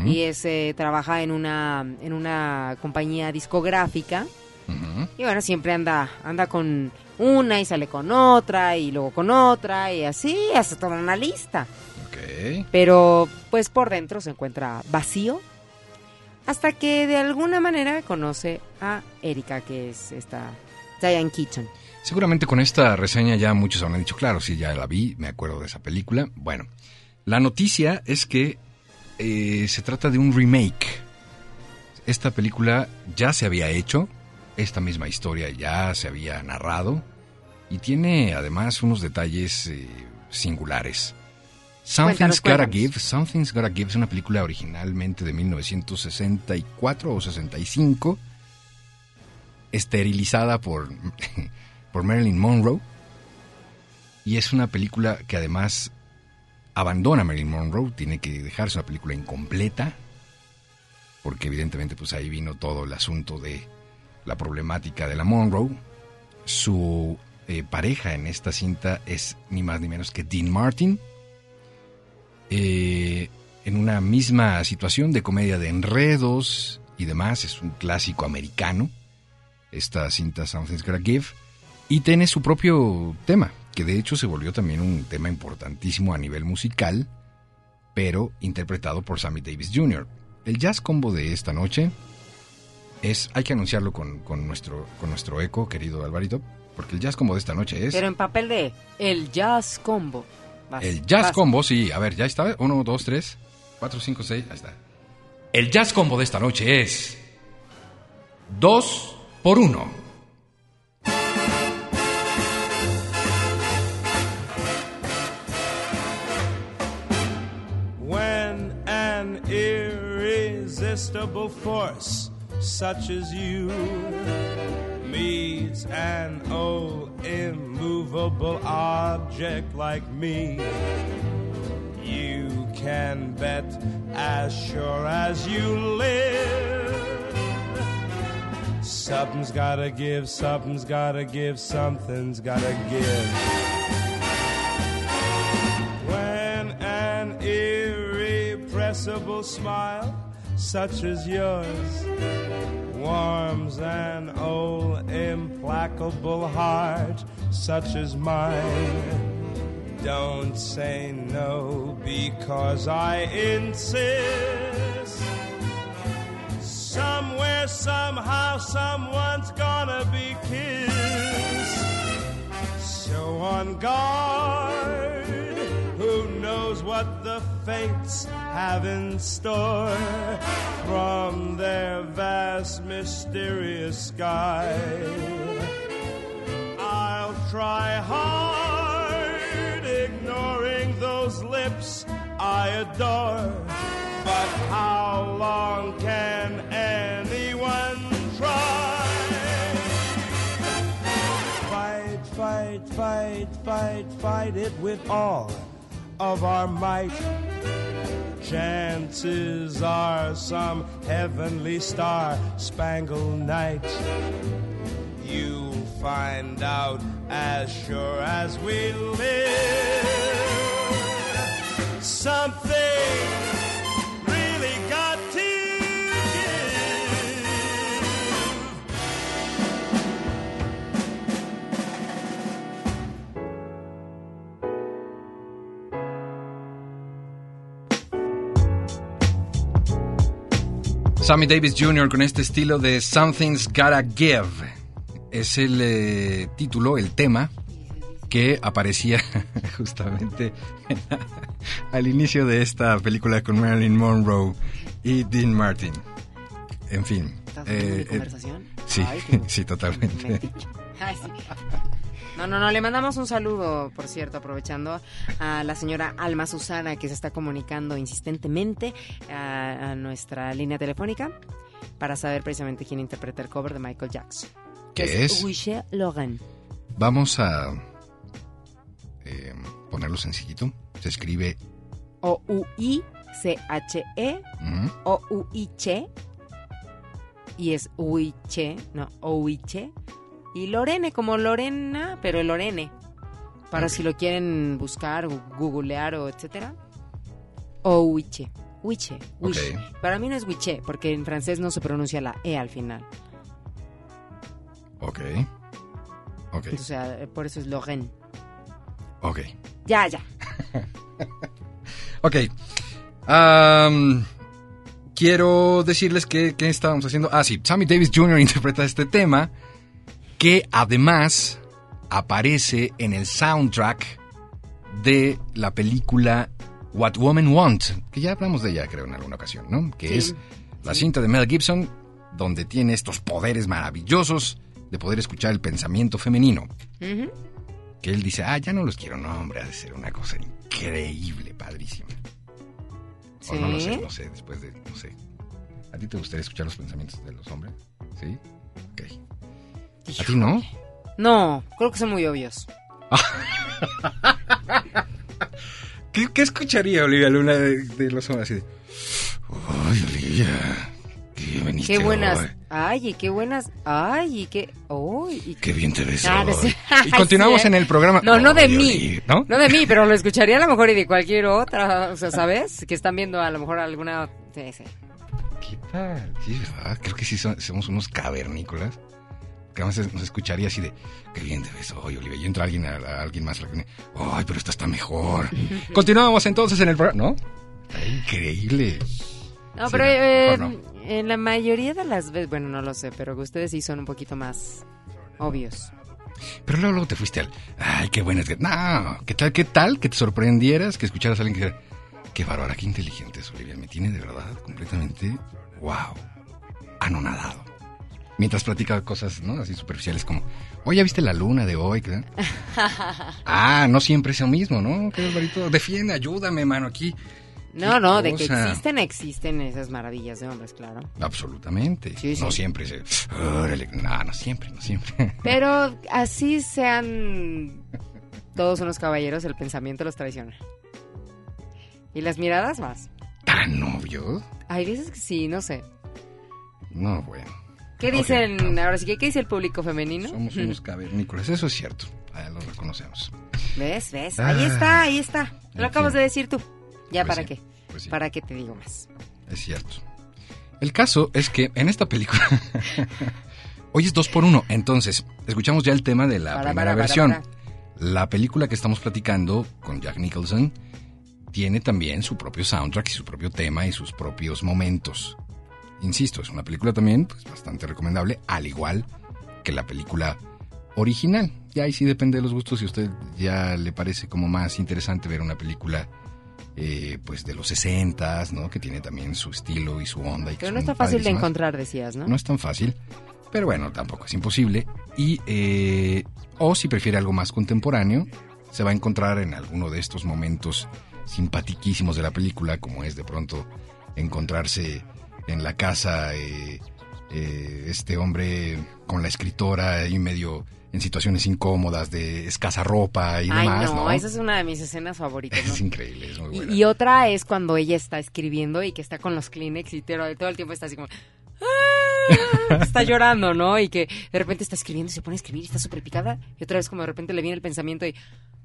y es, eh, trabaja en una, en una compañía discográfica y bueno, siempre anda, anda con una y sale con otra y luego con otra y así, hace toda una lista. Pero pues por dentro se encuentra vacío hasta que de alguna manera conoce a Erika, que es esta Diane Keaton. Seguramente con esta reseña ya muchos habrán dicho, claro, sí, ya la vi, me acuerdo de esa película. Bueno, la noticia es que eh, se trata de un remake. Esta película ya se había hecho, esta misma historia ya se había narrado y tiene además unos detalles eh, singulares. Something's Cuéntanos, Gotta cuéntanos. Give, Something's Gotta Give es una película originalmente de 1964 o 65, esterilizada por, [laughs] por Marilyn Monroe. Y es una película que además abandona a Marilyn Monroe, tiene que dejarse una película incompleta, porque evidentemente pues ahí vino todo el asunto de la problemática de la Monroe. Su eh, pareja en esta cinta es ni más ni menos que Dean Martin. Eh, en una misma situación de comedia de enredos y demás, es un clásico americano, esta cinta Something's Gotta Give, y tiene su propio tema, que de hecho se volvió también un tema importantísimo a nivel musical, pero interpretado por Sammy Davis Jr. El jazz combo de esta noche es, hay que anunciarlo con, con nuestro, con nuestro eco, querido Alvarito, porque el jazz combo de esta noche es... Pero en papel de el jazz combo. El jazz combo, sí, a ver, ya está, 1, 2, 3, 4, 5, 6, ahí está. El jazz combo de esta noche es dos por uno irresistible force such as you meets an old immovable object like me, you can bet as sure as you live. Something's gotta give, something's gotta give, something's gotta give. When an irrepressible smile, such as yours, warms an old implacable heart, such as mine, don't say no because I insist. Somewhere, somehow, someone's gonna be kissed. So on guard, what the fates have in store from their vast, mysterious sky. I'll try hard ignoring those lips I adore, but how long can anyone try? Fight, fight, fight, fight, fight it with all of our might. Chances are some heavenly star spangled night. You'll find out as sure as we live. Something Sammy Davis Jr. con este estilo de Something's Gotta Give. Es el eh, título, el tema que aparecía [laughs] justamente [laughs] al inicio de esta película con Marilyn Monroe y Dean Martin. En fin. ¿Estás teniendo mi eh, eh, conversación? sí, Ay, [laughs] sí, totalmente. metiche. Ay, sí. No, no, no, le mandamos un saludo, por cierto, aprovechando a la señora Alma Susana que se está comunicando insistentemente a, a nuestra línea telefónica para saber precisamente quién interpreta el cover de Michael Jackson. ¿Qué es? Wishe Logan. Vamos a eh, ponerlo sencillito. Se escribe O-U-I-C-H-E mm, O-U-I-Che y es Uiche, no, Ouiche y Lorene como Lorena, pero Lorene. Para si lo quieren buscar, o googlear o etcétera. Ouiche. Wiche, wish. Ok. Para mí no es wiche, porque en francés no se pronuncia la E al final. Ok. Ok. O sea, por eso es Lorraine. Ok. Ya, ya. [laughs] Ok. Quiero decirles que, que estábamos haciendo. Ah, sí. Sammy Davis Jr. [laughs] interpreta este tema. Que además aparece en el soundtrack de la película What Women Want. Que ya hablamos de ella, creo, en alguna ocasión, ¿no? Que Sí. es la cinta de Mel Gibson, donde tiene estos poderes maravillosos de poder escuchar el pensamiento femenino. Que él dice, ah, ya no los quiero, no, hombre, ha de ser una cosa increíble, padrísima. O no lo sé, no sé, después de, no sé. ¿A ti te gustaría escuchar los pensamientos de los hombres? ¿Sí? Ok. ¿A ti no? No, creo que son muy obvios. [laughs] ¿Qué, qué escucharía Olivia Luna de, de los hombres? Así de, Ay, Olivia, ¿qué veniste Qué buenas. hoy? Ay, y qué buenas. Ay, y qué. Y Qué bien te ves Ah, no hoy". sé. Y continuamos [laughs] Sí, ¿eh? en el programa. No, no de Ay, mí. Olivia, ¿no? No de mí, pero lo escucharía a lo mejor y de cualquier otra. O sea, ¿sabes? Que están viendo a lo mejor alguna. Sí, sí. ¿Qué tal? Sí, ¿verdad? Creo que sí son- somos unos cavernícolas. Que a veces nos escucharía así de, qué bien te ves hoy, Olivia. Y entra alguien, a, a alguien más. Ay, pero esta está mejor. [laughs] Continuamos entonces en el programa. ¿No? Ay, increíble. No, Sí, pero eh, en la mayoría de las veces, bueno, no lo sé, pero ustedes sí son un poquito más obvios. Pero luego, luego te fuiste al, ay, qué buena. es que-". No, ¿qué tal, qué tal que te sorprendieras que escucharas a alguien que dijera, qué bárbara, qué inteligente es Olivia. Me tiene de verdad completamente, wow, anonadado. Mientras platica cosas, ¿no? Así superficiales como, oye, ¿ya viste la luna de hoy? [laughs] Ah, no siempre es lo mismo, ¿no? Qué barbarito. Defiende, ayúdame, mano, aquí. No, no, de que existen, existen esas maravillas de hombres, claro. Absolutamente. Sí, sí. No siempre se... órale, No, no siempre, no siempre. [laughs] Pero así sean todos unos caballeros, el pensamiento los traiciona. Y las miradas más. ¿Tan obvio? Hay veces que sí, no sé. No, bueno. ¿Qué dicen, ahora sí, que qué dice el público femenino? Somos unos cavernícolas, eso es cierto. Ah, lo reconocemos. ¿Ves? ¿Ves? Ah. Ahí está, ahí está. Lo acabas fin. de decir tú. Ya, Pues ¿para sí, qué? pues sí. ¿Para qué te digo más? Es cierto. El caso es que en esta película. [laughs] Hoy es dos por uno. Entonces, escuchamos ya el tema de la Para, primera para, versión. para. La película que estamos platicando con Jack Nicholson tiene también su propio soundtrack y su propio tema y sus propios momentos. Insisto, es una película también pues, bastante recomendable, al igual que la película original. Y ahí sí depende de los gustos. Si a usted ya le parece como más interesante ver una película eh, pues de los 60 ¿no? Que tiene también su estilo y su onda. Y Pero no son está fácil de encontrar, decías, ¿no? No es tan fácil, pero bueno, tampoco es imposible. Y, eh, o si prefiere algo más contemporáneo, se va a encontrar en alguno de estos momentos simpatiquísimos de la película, como es de pronto encontrarse en la casa eh, eh, este hombre con la escritora y medio en situaciones incómodas de escasa ropa y Ay, demás, no, ¿no? esa es una de mis escenas favoritas. ¿no? Es increíble, es muy Y, buena. y otra es cuando ella está escribiendo y que está con los Kleenex y todo, todo el tiempo está así como... "Ah", [laughs] está llorando, ¿no? Y que de repente está escribiendo y se pone a escribir y está súper picada. Y otra vez como de repente le viene el pensamiento y...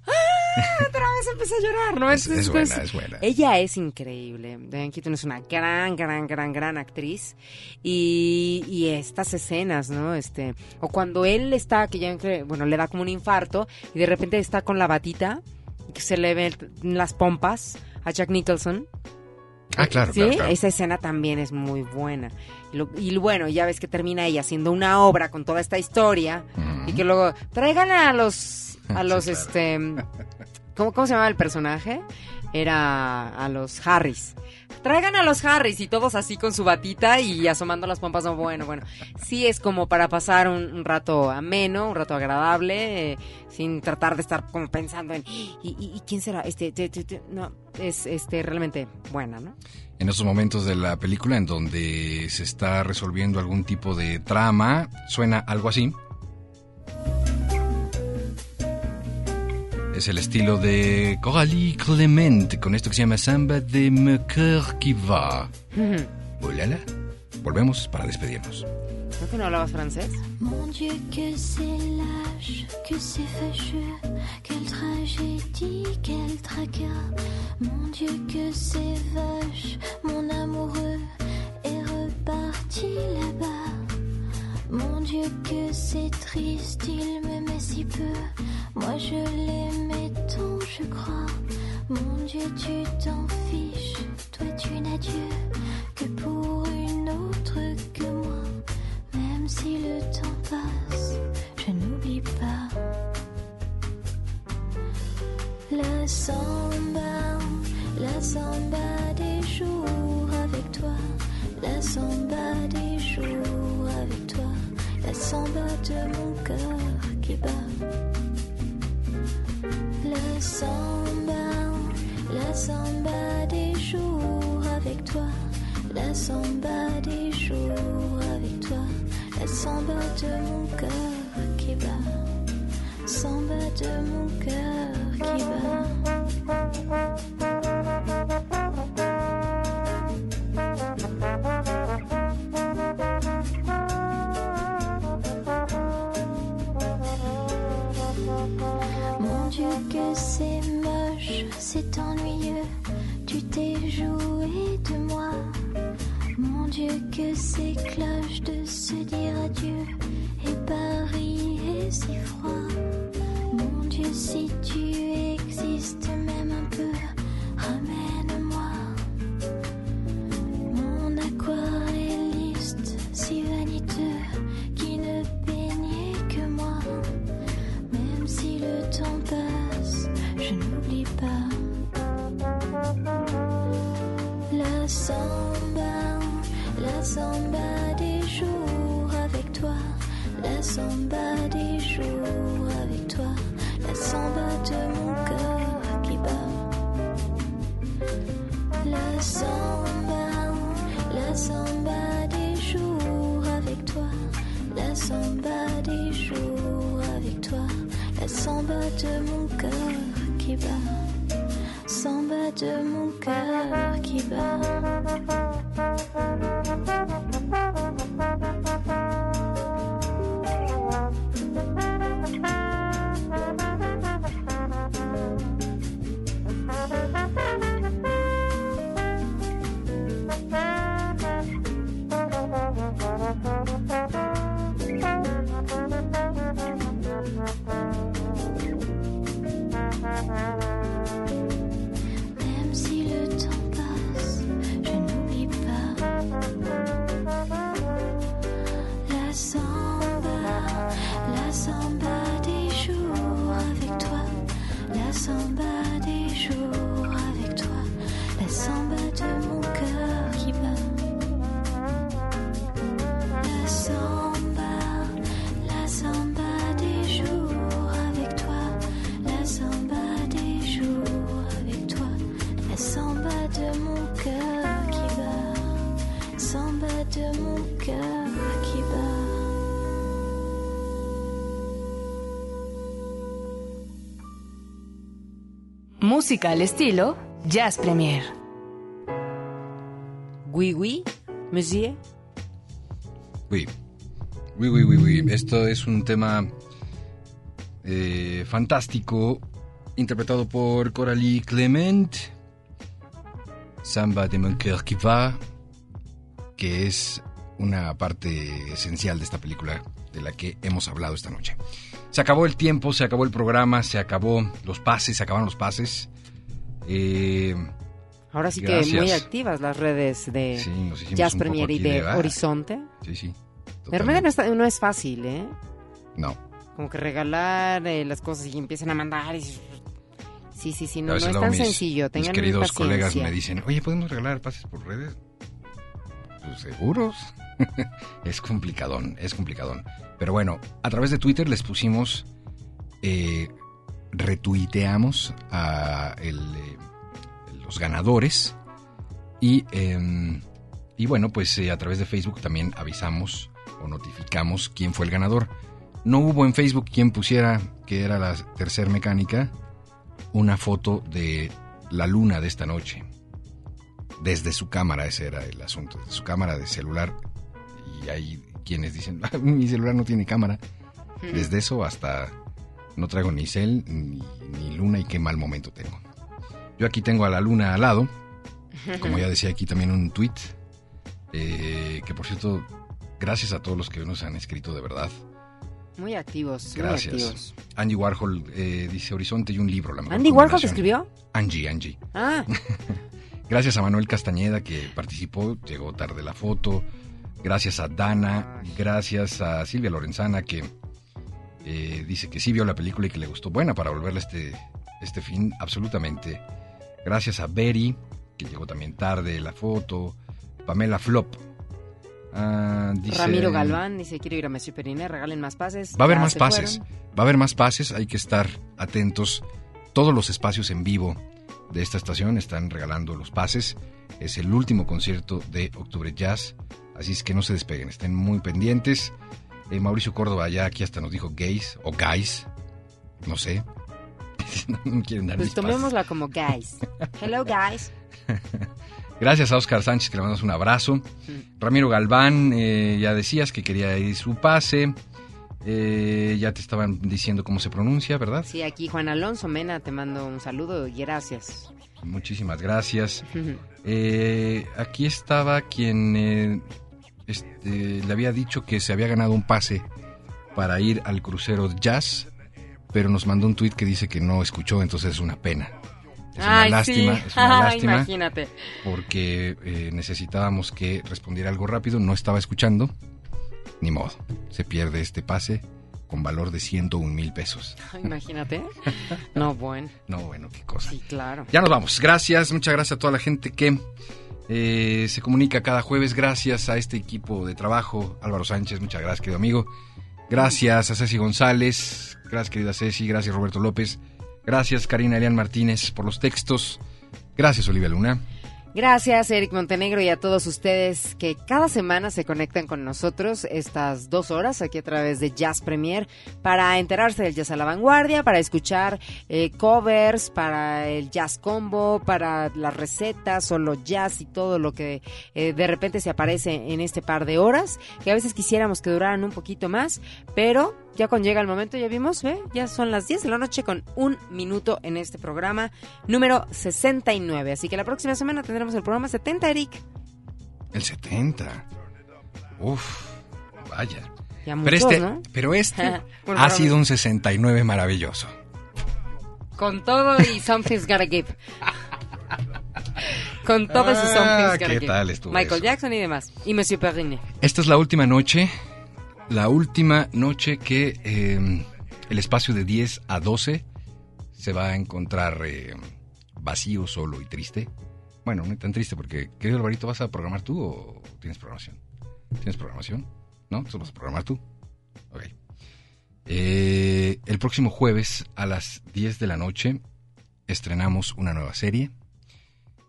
"Ah", [laughs] Otra vez empieza a llorar, ¿no? Es- es Entonces, buena, es buena. Ella es increíble. Diane Keaton es una gran, gran, gran, gran actriz. Y, y estas escenas, ¿no? Este, o cuando él está, que ya, bueno, le da como un infarto y de repente está con la batita, que se le ven las pompas a Jack Nicholson. Ah, claro, Sí, claro, claro. esa escena también es muy buena. Y, lo- y bueno, ya ves que termina ella haciendo una obra con toda esta historia y que luego traigan a los, a Sí, los, claro. este, ¿cómo, ¿cómo se llamaba el personaje? Era a los Harris. Traigan a los Harris y todos así con su batita y asomando las pompas. No, bueno, bueno. Sí es como para pasar un, un rato ameno, un rato agradable, eh, sin tratar de estar como pensando en ¿y, y- y quién será? Este, te- te- te-". no, es este realmente buena, ¿no? En esos momentos de la película en donde se está resolviendo algún tipo de trama, suena algo así. Es el estilo de Coralie Clement con esto que se llama Samba de Me Coeur qui va. Ulala. Volvemos para despedirnos. ¿No que no hablabas francés? Mon Dieu, que c'est lâche, que c'est fâcheux, quelle tragédie, quel tracas. Mon Dieu, que c'est vache, mon amoureux est reparti là-bas. Mon Dieu, que c'est triste, il me met si peu. Moi je l'aimais tant, je crois. Mon Dieu, tu t'en fiches, toi tu n'as Dieu que pour une autre que moi. Même si le temps passe, je n'oublie pas. La samba, la samba des jours avec toi. La samba des jours avec toi. La samba de mon cœur qui bat. La samba, la samba des jours avec toi. La samba des jours avec toi. La samba de mon cœur qui bat. Samba de mon cœur qui bat. Joué de moi. Mon Dieu que c'est cloche de se dire adieu, et Paris est si froid. Mon Dieu si tu existes Música al estilo Jazz Premier. Oui, oui, monsieur. Oui. Oui, oui, oui. Esto es un tema eh, fantástico, interpretado por Coralie Clement. Samba de mon cœur qui va que es una parte esencial de esta película de la que hemos hablado esta noche. Se acabó el tiempo, se acabó el programa, se acabó los pases, se acabaron los pases. Eh, Ahora sí Gracias. que muy activas las redes de Sí, Jazz Premier y de, de. Horizonte. sí, sí. De repente no, está- no es fácil, ¿eh? No. Como que regalar eh, las cosas y empiezan a mandar. Y... Sí, sí, sí, no, es tan mis- sencillo. Tengan Mis queridos paciencia. colegas me dicen, oye, ¿podemos regalar pases por redes? Pues, ¿Seguros? [laughs] es complicadón, es complicadón. Pero bueno, a través de Twitter les pusimos, eh, retuiteamos a eh, los ganadores y, eh, y bueno, pues eh, a través de Facebook también avisamos o notificamos quién fue el ganador. No hubo en Facebook quien pusiera que era la tercer mecánica una foto de la luna de esta noche. Desde su cámara, ese era el asunto, de su cámara de celular. Y hay quienes dicen, "Ah, [laughs] mi celular no tiene cámara. Desde eso hasta no traigo ni cel ni, ni luna y qué mal momento tengo. Yo aquí tengo a la luna al lado, como ya decía aquí también un tweet, eh, que por cierto, gracias a todos los que nos han escrito de verdad. Muy activos, Gracias. muy activos. Andy Warhol eh, dice Horizonte y un libro. La mejor ¿Andy Warhol combinación". escribió? Angie, Angie. Ah, [laughs] Gracias a Manuel Castañeda que participó, llegó tarde la foto. Gracias a Dana, gracias a Silvia Lorenzana que eh, dice que sí vio la película y que le gustó. Buena para volverla este, este fin, absolutamente. Gracias a Berry, que llegó también tarde la foto. Pamela Flop. Ah, dice- Ramiro Galván dice, quiero ir a Monsieur Periné, regalen más pases. Va a haber Ya más se pases. fueron. Va a haber más pases. Hay que estar atentos. Todos los espacios en vivo de esta estación están regalando los pases. Es el último concierto de Octubre Jazz. Así es que no se despeguen. Estén muy pendientes. Eh, Mauricio Córdoba ya aquí hasta nos dijo gays o guys. No sé. [laughs] no quieren dar Pues pases. tomémosla como guys. [laughs] Hello, guys. Gracias a Oscar Sánchez que le mandamos un abrazo. Ramiro Galván, eh, ya decías que quería ir su pase. Eh, ya te estaban diciendo cómo se pronuncia, ¿verdad? Sí, aquí Juan Alonso Mena, te mando un saludo y gracias. Muchísimas gracias. Eh, aquí estaba quien eh, este, le había dicho que se había ganado un pase para ir al crucero jazz, pero nos mandó un tuit que dice que no escuchó, entonces es una pena. Es una Ay, lástima, sí. es una [laughs] lástima Imagínate. porque eh, necesitábamos que respondiera algo rápido, no estaba escuchando, ni modo, se pierde este pase con valor de 101 mil pesos. [laughs] Imagínate. No, bueno. No, bueno, qué cosa. Sí, claro. Ya nos vamos. Gracias, muchas gracias a toda la gente que eh, se comunica cada jueves. Gracias a este equipo de trabajo. Álvaro Sánchez, muchas gracias, querido amigo. Gracias a Ceci González. Gracias, querida Ceci. Gracias, Roberto López. Gracias, Karina Elian Martínez, por los textos. Gracias, Olivia Luna. Gracias, Eric Montenegro, y a todos ustedes que cada semana se conectan con nosotros estas dos horas aquí a través de Jazz Premier para enterarse del jazz a la vanguardia, para escuchar eh, covers, para el jazz combo, para las recetas, solo jazz y todo lo que eh, de repente se aparece en este par de horas, que a veces quisiéramos que duraran un poquito más, pero ya cuando llega el momento, ya vimos, ¿ve? ya son las 10 de la noche con un minuto en este programa número 69. Así que la próxima semana tendremos el programa 70, Eric. El 70. Uf, vaya. Ya Pero muchos, este, ¿no? pero este [laughs] Por ha sido un 69 maravilloso. Con todo y Something's Gotta Give. Con todo y Ah, Something's Gotta ¿qué Give. tal Michael eso? Jackson y demás. Y Monsieur Perrine. Esta es la última noche, la última noche que eh, el espacio de 10 a 12 se va a encontrar eh, vacío, solo y triste. Bueno, no tan triste porque, querido Alvarito, ¿vas a programar tú o tienes programación? ¿Tienes programación? ¿No? ¿Solo vas a programar tú? Ok. Eh, el próximo jueves a las 10 de la noche estrenamos una nueva serie.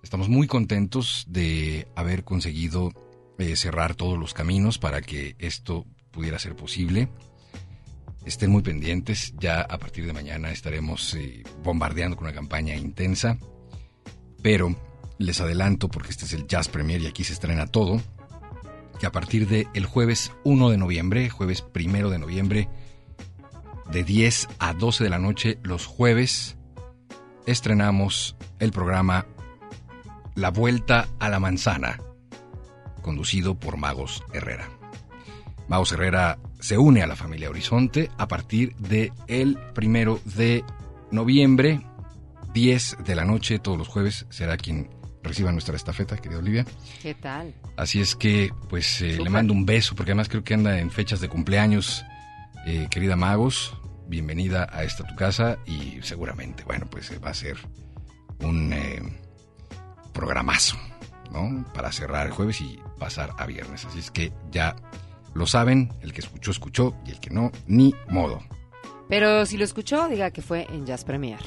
Estamos muy contentos de haber conseguido eh, cerrar todos los caminos para que esto pudiera ser posible. Estén muy pendientes, ya a partir de mañana estaremos eh, bombardeando con una campaña intensa, pero les adelanto, porque este es el Jazz Premier y aquí se estrena todo, que a partir del el jueves 1 de noviembre, jueves 1 de noviembre, de 10 a 12 de la noche, los jueves, estrenamos el programa La Vuelta a la Manzana, conducido por Magos Herrera. Magos Herrera se une a la familia Horizonte a partir de el primero de noviembre, 10 de la noche, todos los jueves, será quien reciba nuestra estafeta, querida Olivia. ¿Qué tal? Así es que, pues, eh, le mando un beso, porque además creo que anda en fechas de cumpleaños. Eh, querida Magos, bienvenida a esta tu casa y seguramente, bueno, pues eh, va a ser un programazo, ¿no? Para cerrar el jueves y pasar a viernes. Así es que ya lo saben, el que escuchó, escuchó, y el que no, ni modo. Pero si lo escuchó, diga que fue en Jazz Premier.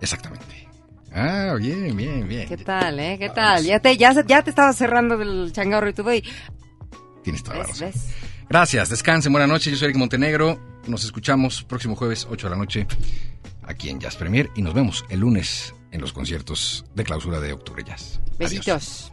Exactamente. Ah, bien, bien, bien. ¿Qué tal, eh? ¿Qué tal? Ya te, ya, ya te estaba cerrando del changarro y todo y... Tienes toda la razón. ¿Ves? Gracias, descansen, buena noche. Yo soy Eric Montenegro. Nos escuchamos próximo jueves, 8 de la noche, aquí en Jazz Premier. Y nos vemos el lunes en los conciertos de clausura de Octubre Jazz. Adiós.